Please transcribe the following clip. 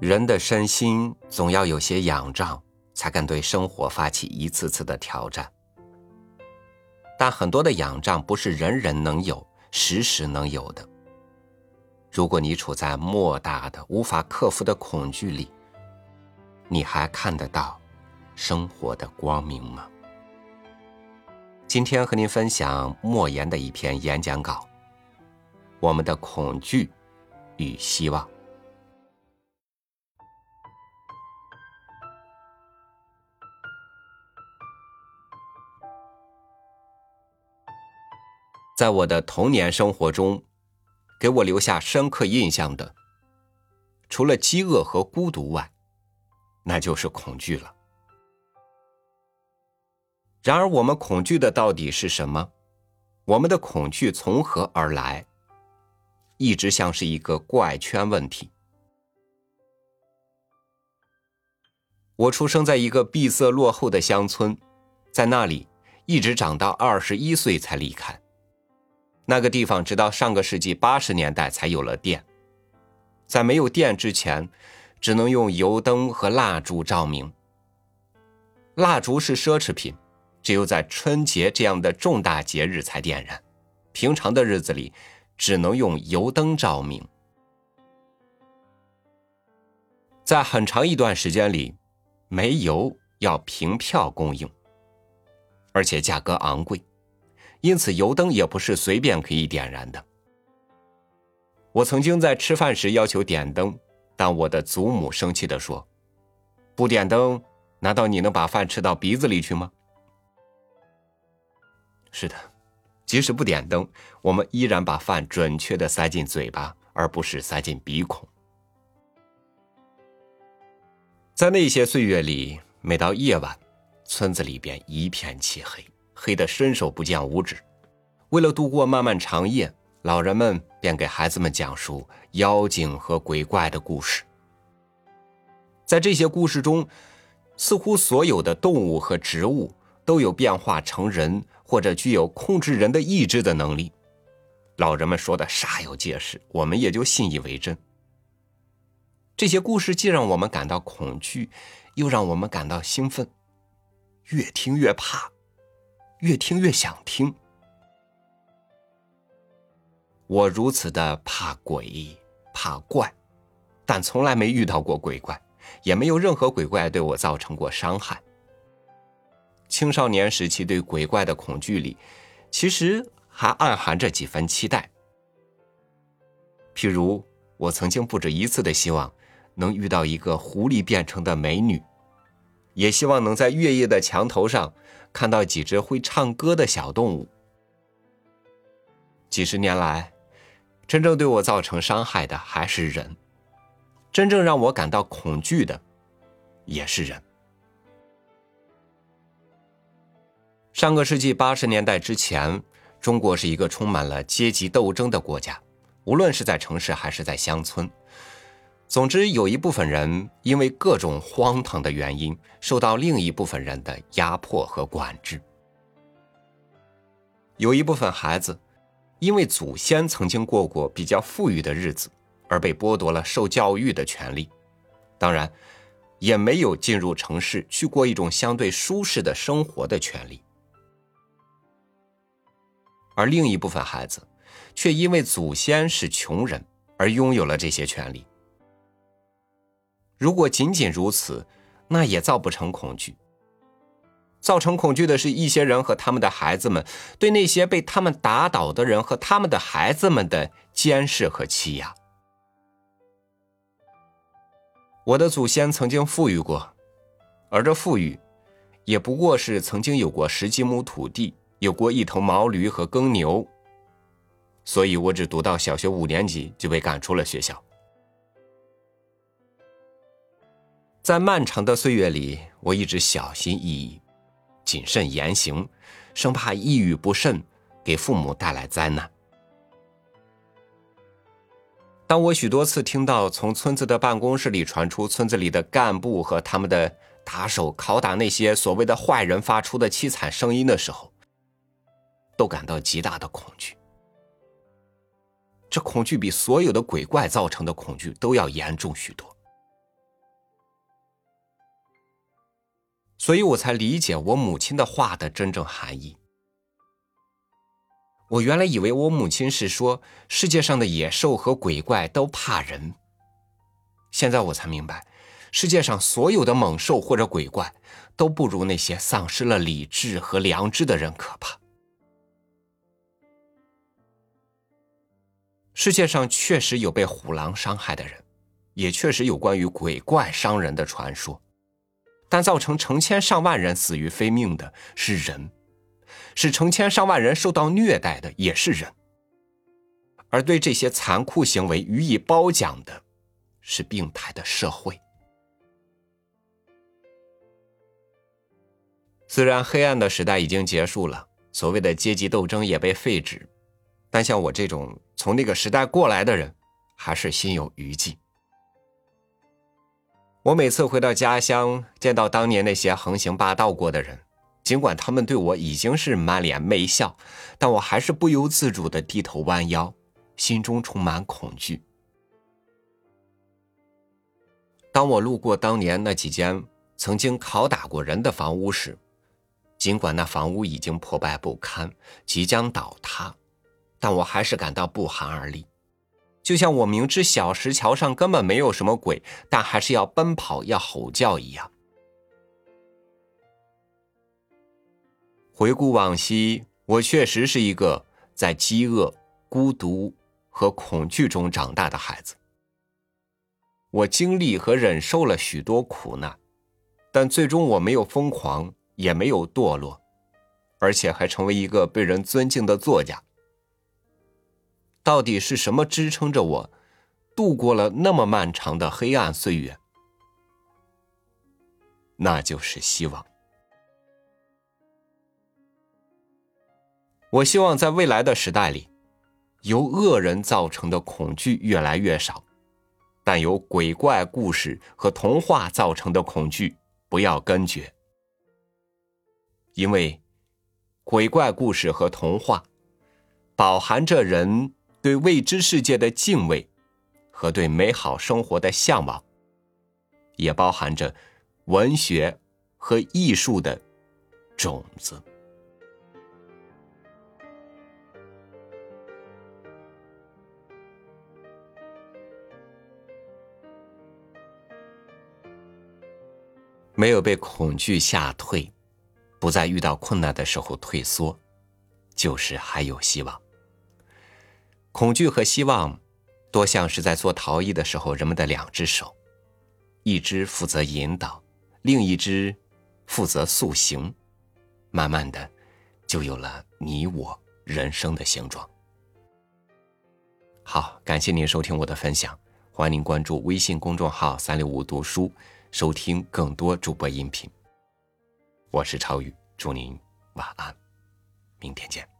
人的身心总要有些仰仗，才敢对生活发起一次次的挑战。但很多的仰仗不是人人能有、时时能有的。如果你处在莫大的、无法克服的恐惧里，你还看得到生活的光明吗？今天和您分享莫言的一篇演讲稿：我们的恐惧与希望。在我的童年生活中，给我留下深刻印象的，除了饥饿和孤独外，那就是恐惧了。然而，我们恐惧的到底是什么？我们的恐惧从何而来？一直像是一个怪圈问题。我出生在一个闭塞落后的乡村，在那里一直长到二十一岁才离开。那个地方直到上个世纪八十年代才有了电，在没有电之前，只能用油灯和蜡烛照明。蜡烛是奢侈品，只有在春节这样的重大节日才点燃，平常的日子里只能用油灯照明。在很长一段时间里，煤油要凭票供应，而且价格昂贵。因此，油灯也不是随便可以点燃的。我曾经在吃饭时要求点灯，但我的祖母生气地说：“不点灯，难道你能把饭吃到鼻子里去吗？”是的，即使不点灯，我们依然把饭准确的塞进嘴巴，而不是塞进鼻孔。在那些岁月里，每到夜晚，村子里边一片漆黑。黑得伸手不见五指。为了度过漫漫长夜，老人们便给孩子们讲述妖精和鬼怪的故事。在这些故事中，似乎所有的动物和植物都有变化成人或者具有控制人的意志的能力。老人们说的煞有介事，我们也就信以为真。这些故事既让我们感到恐惧，又让我们感到兴奋，越听越怕。越听越想听。我如此的怕鬼怕怪，但从来没遇到过鬼怪，也没有任何鬼怪对我造成过伤害。青少年时期对鬼怪的恐惧里，其实还暗含着几分期待。譬如，我曾经不止一次的希望能遇到一个狐狸变成的美女，也希望能在月夜的墙头上。看到几只会唱歌的小动物。几十年来，真正对我造成伤害的还是人，真正让我感到恐惧的也是人。上个世纪八十年代之前，中国是一个充满了阶级斗争的国家，无论是在城市还是在乡村。总之，有一部分人因为各种荒唐的原因，受到另一部分人的压迫和管制。有一部分孩子，因为祖先曾经过过比较富裕的日子，而被剥夺了受教育的权利，当然，也没有进入城市去过一种相对舒适的生活的权利。而另一部分孩子，却因为祖先是穷人，而拥有了这些权利。如果仅仅如此，那也造不成恐惧。造成恐惧的是一些人和他们的孩子们对那些被他们打倒的人和他们的孩子们的监视和欺压。我的祖先曾经富裕过，而这富裕，也不过是曾经有过十几亩土地，有过一头毛驴和耕牛。所以我只读到小学五年级就被赶出了学校。在漫长的岁月里，我一直小心翼翼、谨慎言行，生怕一语不慎给父母带来灾难。当我许多次听到从村子的办公室里传出村子里的干部和他们的打手拷打那些所谓的坏人发出的凄惨声音的时候，都感到极大的恐惧。这恐惧比所有的鬼怪造成的恐惧都要严重许多。所以我才理解我母亲的话的真正含义。我原来以为我母亲是说世界上的野兽和鬼怪都怕人，现在我才明白，世界上所有的猛兽或者鬼怪都不如那些丧失了理智和良知的人可怕。世界上确实有被虎狼伤害的人，也确实有关于鬼怪伤人的传说，但造成成千上万人死于非命的是人。使成千上万人受到虐待的也是人，而对这些残酷行为予以褒奖的，是病态的社会。虽然黑暗的时代已经结束了，所谓的阶级斗争也被废止，但像我这种从那个时代过来的人，还是心有余悸。我每次回到家乡，见到当年那些横行霸道过的人。尽管他们对我已经是满脸媚笑，但我还是不由自主的低头弯腰，心中充满恐惧。当我路过当年那几间曾经拷打过人的房屋时，尽管那房屋已经破败不堪，即将倒塌，但我还是感到不寒而栗。就像我明知小石桥上根本没有什么鬼，但还是要奔跑，要吼叫一样。回顾往昔，我确实是一个在饥饿、孤独和恐惧中长大的孩子。我经历和忍受了许多苦难，但最终我没有疯狂，也没有堕落，而且还成为一个被人尊敬的作家。到底是什么支撑着我度过了那么漫长的黑暗岁月？那就是希望。我希望在未来的时代里，由恶人造成的恐惧越来越少，但由鬼怪故事和童话造成的恐惧不要根绝。因为鬼怪故事和童话，饱含着人对未知世界的敬畏和对美好生活的向往，也包含着文学和艺术的种子。没有被恐惧吓退，不再遇到困难的时候退缩，就是还有希望。恐惧和希望，多像是在做陶艺的时候人们的两只手，一只负责引导，另一只负责塑形，慢慢的，就有了你我人生的形状。好，感谢您收听我的分享，欢迎您关注微信公众号“三六五读书”。收听更多主播音频，我是超宇，祝您晚安，明天见。